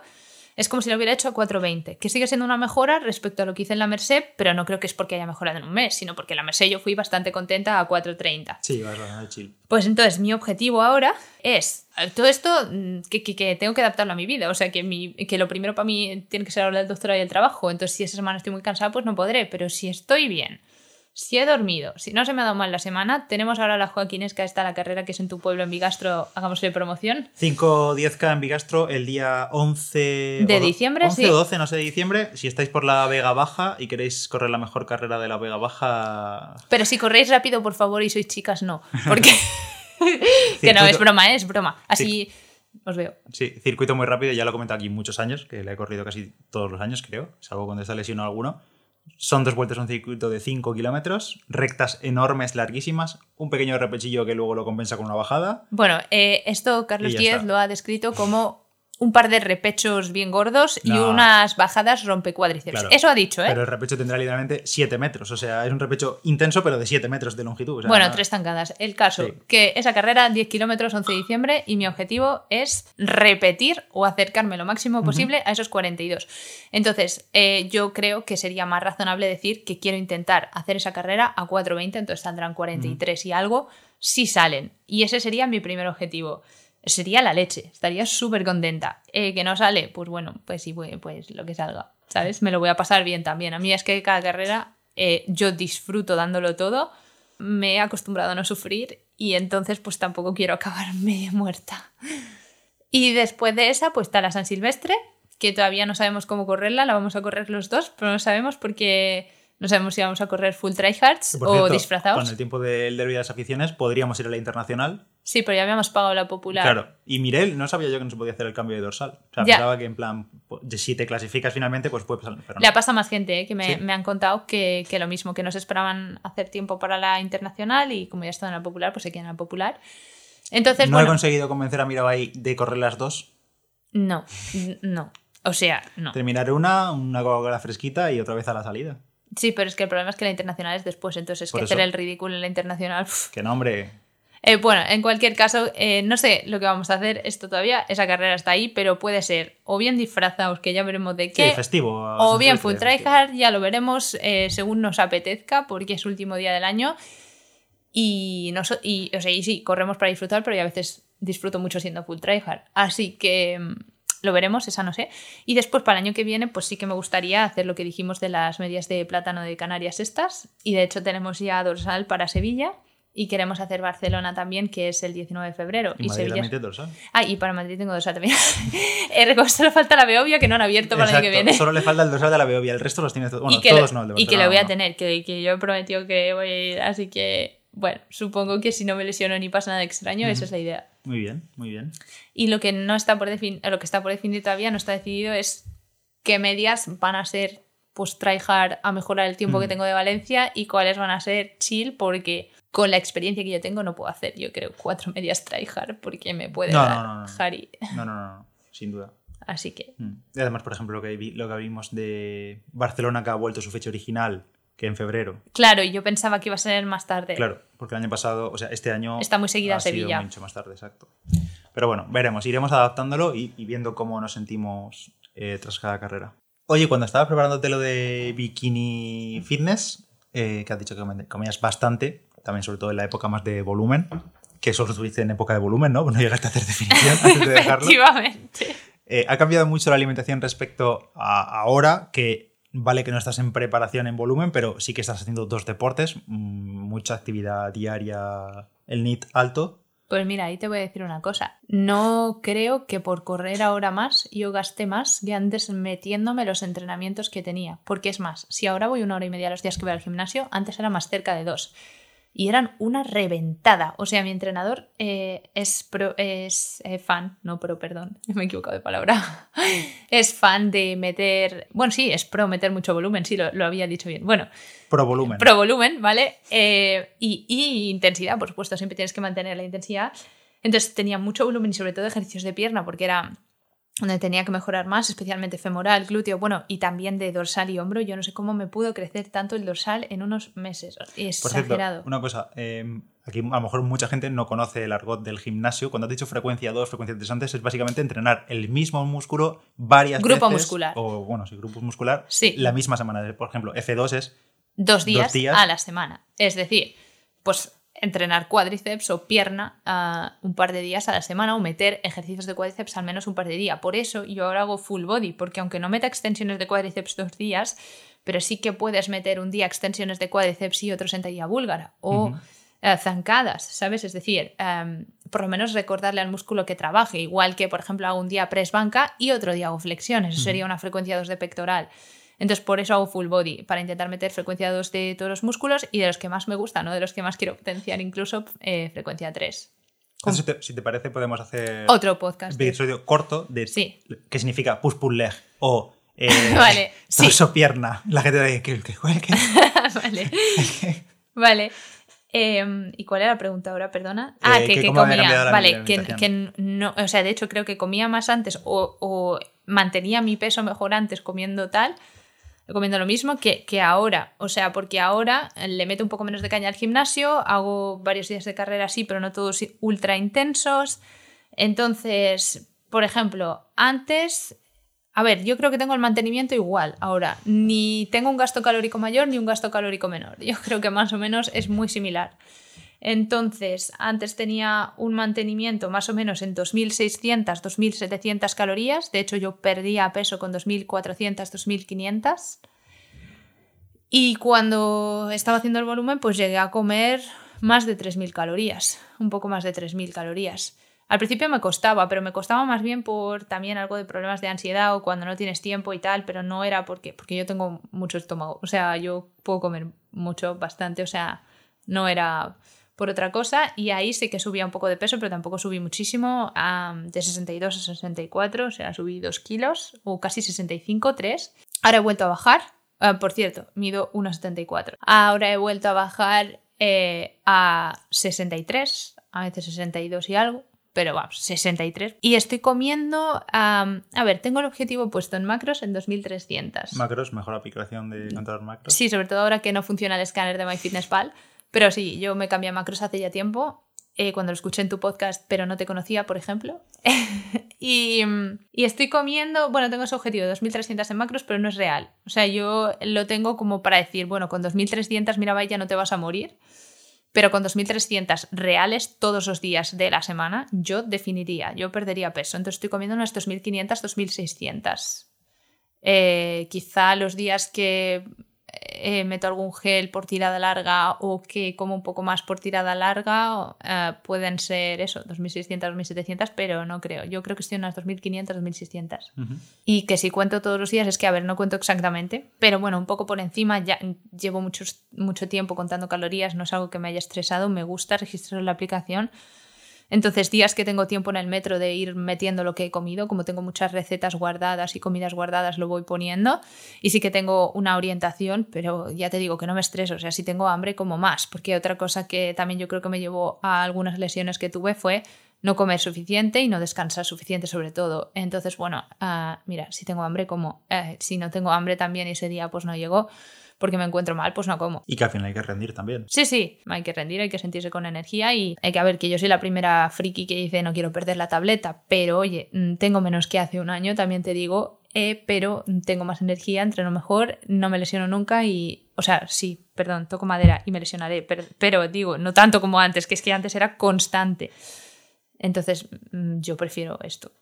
es como si lo hubiera hecho a 4.20, que sigue siendo una mejora respecto a lo que hice en la Merced, pero no creo que es porque haya mejorado en un mes, sino porque en la Merced yo fui bastante contenta a 4.30. Sí, vas a chill. Pues entonces mi objetivo ahora es, eh, todo esto mm, que, que- que tengo que adaptarlo a mi vida, o sea que, mi, que lo primero para mí tiene que ser ahora el doctorado y el trabajo, entonces si esa semana estoy muy cansada pues no podré, pero si estoy bien, si he dormido, si no se me ha dado mal la semana, tenemos ahora la Joaquinesca, está la carrera que es en tu pueblo, en Bigastro, hagámosle promoción. 5-10K en Bigastro el día 11 De diciembre, 11 sí. o 12, no sé, de diciembre. Si estáis por la Vega Baja y queréis correr la mejor carrera de la Vega Baja, Pero si corréis rápido, por favor, y sois chicas, no. Porque. que no, es broma, ¿eh? es broma. Así os veo. sí, circuito muy rápido, ya lo he comentado aquí muchos años, que le he corrido casi todos los años, creo, salvo cuando está lesionado alguno. Son dos vueltas a un circuito de 5 kilómetros, rectas enormes, larguísimas, un pequeño repechillo que luego lo compensa con una bajada. Bueno, eh, esto Carlos Díez lo ha descrito como un par de repechos bien gordos y No. unas bajadas rompecuádriceps. Claro. Eso ha dicho, ¿eh? Pero el repecho tendrá literalmente 7 metros, o sea, es un repecho intenso, pero de 7 metros de longitud. o sea, bueno, tres tancadas. El caso, Sí. que esa carrera, 10 kilómetros, 11 de diciembre, y mi objetivo es repetir o acercarme lo máximo posible a esos 42. Entonces, eh, yo creo que sería más razonable decir que quiero intentar hacer esa carrera a 4.20, entonces saldrán 43 y algo, si salen. Y ese sería mi primer objetivo. Sería la leche, estaría súper contenta. Eh, que no sale, pues bueno, pues sí, pues, pues lo que salga, ¿sabes? Me lo voy a pasar bien también. A mí es que cada carrera eh, yo disfruto dándolo todo, me he acostumbrado a no sufrir y entonces pues tampoco quiero acabar medio muerta. Y después de esa pues está la San Silvestre, que todavía no sabemos cómo correrla, la vamos a correr los dos, pero no sabemos porque no sabemos si vamos a correr full tryhards o cierto, disfrazados. Con el tiempo del derbi de las aficiones podríamos ir a la internacional. Sí, pero ya habíamos pagado la popular. Claro. Y Mirel, no sabía yo que no se podía hacer el cambio de dorsal. O sea, Ya. pensaba que en plan, si te clasificas finalmente, pues puede pasar. Pero no. Le pasa más gente ¿eh? que me, Sí. me han contado que, que lo mismo, que no se esperaban hacer tiempo para la internacional y como ya están en la popular, pues se quedan en la popular. Entonces, no he bueno, conseguido convencer a Mirabai de correr las dos. no, no. O sea, no. Terminar una, una Coca-Cola fresquita y otra vez a la salida. Sí, pero es que el problema es que la internacional es después, entonces es Por que eso. hacer el ridículo en la internacional. pf. Que no, hombre. Eh, bueno, en cualquier caso, eh, no sé lo que vamos a hacer esto todavía, esa carrera está ahí, pero puede ser o bien disfrazados, que ya veremos de Sí, qué, festivo. a o bien full festivo. tryhard, ya lo veremos eh, según nos apetezca, porque es último día del año. Y, no so- y, o sea, y sí, corremos para disfrutar, pero yo a veces disfruto mucho siendo full tryhard. Así que mm, lo veremos, esa no sé. Y después para el año que viene, pues sí que me gustaría hacer lo que dijimos de las medias de plátano de Canarias estas. Y de hecho tenemos ya dorsal para Sevilla. Y queremos hacer Barcelona también, que es el 19 de febrero. Y Y, Madrid Sevilla. dorsal. Ah, y para Madrid tengo dorsal también. Solo falta la Beovia, que no han abierto para el año que viene. Solo le falta el dorsal de la Beovia, el resto los tiene todos. Bueno, y que, todos lo, no, el de y que lo voy a tener, que, que yo he prometido que voy a ir, así que, bueno, supongo que si no me lesiono ni pasa nada extraño, esa es la idea. Muy bien, muy bien. Y lo que no está por definir, lo que está por definir todavía no está decidido es qué medias van a ser pues tryhard a mejorar el tiempo que Mm. tengo de Valencia y cuáles van a ser chill porque con la experiencia que yo tengo no puedo hacer, yo creo, cuatro medias tryhard porque me puede No, dar no, no, no. Harry. No, no, no, sin duda. Así que Mm. Y además, por ejemplo, lo que, vi- lo que vimos de Barcelona que ha vuelto su fecha original, que en febrero. Claro, y yo pensaba que iba a ser más tarde. Claro, porque el año pasado, o sea, este año. Está muy seguida ha sido Sevilla. mucho más tarde, exacto. Pero bueno, veremos, iremos adaptándolo y, y viendo cómo nos sentimos eh, tras cada carrera. Oye, cuando estabas preparándote lo de bikini fitness, eh, que has dicho que comías bastante, también sobre todo en la época más de volumen, que solo estuviste en época de volumen, ¿no? No llegaste a hacer definición antes de dejarlo. Efectivamente. Eh, ha cambiado mucho la alimentación respecto a ahora, que vale que no estás en preparación en volumen, pero sí que estás haciendo dos deportes, mm, mucha actividad diaria, el NIT alto. Pues mira, ahí te voy a decir una cosa. No creo que por correr ahora más yo gaste más que antes metiéndome los entrenamientos que tenía. Porque es más, si ahora voy una hora y media los días que voy al gimnasio, antes era más cerca de dos y eran una reventada. O sea, mi entrenador eh, es, es eh, fan, no pro, perdón, me he equivocado de palabra. es fan de meter, bueno, sí, es pro meter mucho volumen, sí, lo, había dicho bien. Bueno, pro volumen. Pro volumen, ¿vale? Eh, y, y intensidad, por supuesto, siempre tienes que mantener la intensidad. Entonces tenía mucho volumen y sobre todo ejercicios de pierna, porque era donde tenía que mejorar más, especialmente femoral, glúteo, bueno, y también de dorsal y hombro. Yo no sé cómo me pudo crecer tanto el dorsal en unos meses. Exagerado. una cosa, em, aquí a lo mejor mucha gente no conoce el argot del gimnasio. Cuando has dicho frecuencia 2, frecuencia 3 antes, es básicamente entrenar el mismo músculo varias veces. Grupo muscular. O bueno, sí, grupo muscular. La misma semana. Por ejemplo, F2 es. Dos días, dos días a la semana. Es decir, pues entrenar cuádriceps o pierna uh, un par de días a la semana o meter ejercicios de cuádriceps al menos un par de días. Por eso yo ahora hago full body, porque aunque no meta extensiones de cuádriceps dos días, pero sí que puedes meter un día extensiones de cuádriceps y otro sentadilla búlgara o eh, zancadas, ¿sabes? Es decir, um, por lo menos recordarle al músculo que trabaje, igual que por ejemplo hago un día press banca y otro día hago flexiones, eso sería una frecuencia 2 de pectoral. Entonces, por eso hago full body, para intentar meter frecuencia 2 de todos los músculos y de los que más me gustan, ¿no? de los que más quiero potenciar, incluso eh, frecuencia 3. si, te, parece, podemos hacer otro podcast. Un episodio corto de sí. qué significa push pull leg o eh, vale, torso pierna. La gente de que, vale. vale. Em, ¿Y cuál era la pregunta ahora? Perdona. Ah, que, que comía. Vale, que, no. O sea, de hecho, creo que comía más antes o, o mantenía mi peso mejor antes comiendo tal comiendo lo mismo que, que, ahora. O sea, porque ahora le meto un poco menos de caña al gimnasio, hago varios días de carrera así, pero no todos ultra intensos. Entonces, por ejemplo, antes, a ver, yo creo que tengo el mantenimiento igual ahora. Ni tengo un gasto calórico mayor ni un gasto calórico menor. Yo creo que más o menos es muy similar. Entonces, antes tenía un mantenimiento más o menos en 2.600, 2.700 calorías. De hecho, yo perdía peso con 2.400, 2.500. Y cuando estaba haciendo el volumen, pues llegué a comer más de 3.000 calorías, un poco más de 3.000 calorías. Al principio me costaba, pero me costaba más bien por también algo de problemas de ansiedad o cuando no tienes tiempo y tal, pero no era porque, porque yo tengo mucho estómago. O sea, yo puedo comer mucho, bastante, o sea, no era por otra cosa y ahí sí que subía un poco de peso, pero tampoco subí muchísimo, de 62 a 64, o sea, subí 2 kilos o casi 65, 3. Ahora he vuelto a bajar, ah, por cierto, mido 1,74. Ahora he vuelto a bajar eh, a 63, a veces 62 y algo. Pero vamos, 63. Y estoy comiendo. a ver, tengo el objetivo puesto en macros en 2300. Macros, mejor aplicación de controlar macros. Sí, sobre todo ahora que no funciona el escáner de MyFitnessPal. Pero sí, yo me cambié a macros hace ya tiempo, eh, cuando lo escuché en tu podcast, pero no te conocía, por ejemplo. y, estoy comiendo, bueno, tengo ese objetivo de 2.300 en macros, pero no es real. O sea, yo lo tengo como para decir, bueno, con 2.300, mira, vaya, no te vas a morir. Pero con 2.300 reales todos los días de la semana, yo definiría, yo perdería peso. Entonces estoy comiendo unas 2.500, 2.600. Eh, quizá los días que eh, meto algún gel por tirada larga o que como un poco más por tirada larga, eh, pueden ser eso, 2.600, 2.700, pero no creo. Yo creo que estoy en unas 2.500, 2.600. Y que si cuento todos los días, es que, a ver, no cuento exactamente, pero bueno, un poco por encima, ya llevo mucho, mucho tiempo contando calorías, no es algo que me haya estresado, me gusta registrar la aplicación entonces, días que tengo tiempo en el metro de ir metiendo lo que he comido, como tengo muchas recetas guardadas y comidas guardadas, lo voy poniendo. Y sí que tengo una orientación, pero ya te digo que no me estreso. O sea, si tengo hambre, como más. Porque otra cosa que también yo creo que me llevó a algunas lesiones que tuve fue no comer suficiente y no descansar suficiente sobre todo. Entonces, bueno, ah, mira, si tengo hambre, como. Eh, si no tengo hambre también ese día, pues no llegó porque me encuentro mal, pues no como. Y que al final hay que rendir también. Sí, sí, hay que rendir, hay que sentirse con energía y hay que ver que yo soy la primera friki que dice no quiero perder la tableta, pero oye, mm, tengo menos que hace un año, también te digo, eh, pero tengo más energía, entreno mejor, no me lesiono nunca y, o sea, sí, perdón, toco madera y me lesionaré, pero, digo, no tanto como antes, que es que antes era constante. Entonces, mm, yo prefiero esto.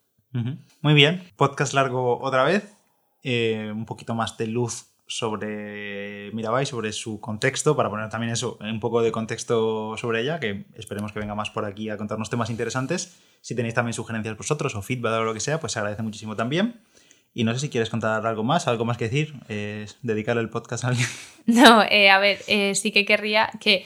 Muy bien, podcast largo otra vez, eh, un poquito más de luz sobre Mirabai, sobre su contexto, para poner también eso, un poco de contexto sobre ella, que esperemos que venga más por aquí a contarnos temas interesantes. Si tenéis también sugerencias vosotros o feedback o lo que sea, pues se agradece muchísimo también. Y no sé si quieres contar algo más, algo más que decir, eh, dedicarle el podcast a alguien. No, eh, a ver, eh, sí que querría que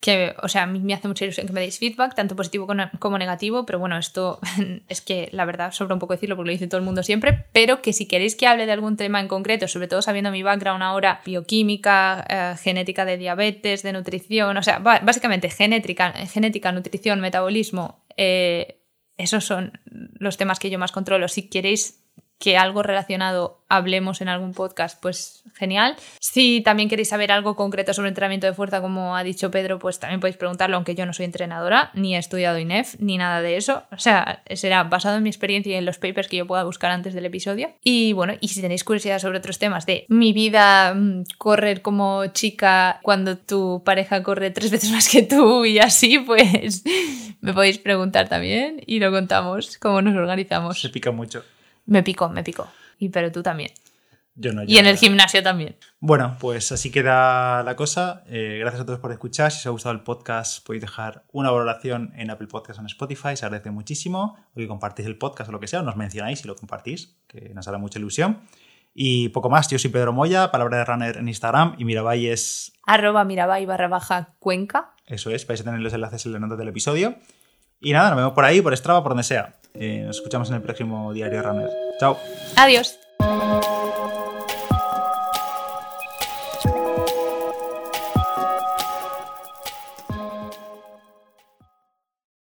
que, o sea, a mí me hace mucha ilusión que me deis feedback, tanto positivo como negativo, pero bueno, esto es que la verdad sobra un poco decirlo porque lo dice todo el mundo siempre, pero que si queréis que hable de algún tema en concreto, sobre todo sabiendo mi background ahora, bioquímica, eh, genética de diabetes, de nutrición, o sea, básicamente genética, genética nutrición, metabolismo, eh, esos son los temas que yo más controlo. Si queréis que algo relacionado hablemos en algún podcast, pues genial. Si también queréis saber algo concreto sobre entrenamiento de fuerza, como ha dicho Pedro, pues también podéis preguntarlo, aunque yo no soy entrenadora, ni he estudiado INEF, ni nada de eso. O sea, será basado en mi experiencia y en los papers que yo pueda buscar antes del episodio. Y bueno, y si tenéis curiosidad sobre otros temas de mi vida, mm, correr como chica cuando tu pareja corre tres veces más que tú y así, pues me podéis preguntar también y lo contamos, cómo nos organizamos. Se pica mucho. Me pico, me pico. Y pero tú también. Yo no. y en el gimnasio también. Bueno, pues así queda la cosa. Eh, gracias a todos por escuchar. Si os ha gustado el podcast, podéis dejar una valoración en Apple Podcasts o en Spotify. Se agradece muchísimo. O que compartís el podcast o lo que sea, nos mencionáis y lo compartís, que nos hará mucha ilusión. Y poco más, yo soy Pedro Moya, palabra de runner en Instagram y Mirabai es... Arroba Mirabai barra baja Cuenca. Eso es, vais a tener los enlaces en la nota del episodio. Y nada, nos vemos por ahí, por Strava, por donde sea. Eh, nos escuchamos en el próximo Diario Runner. Chao. Adiós.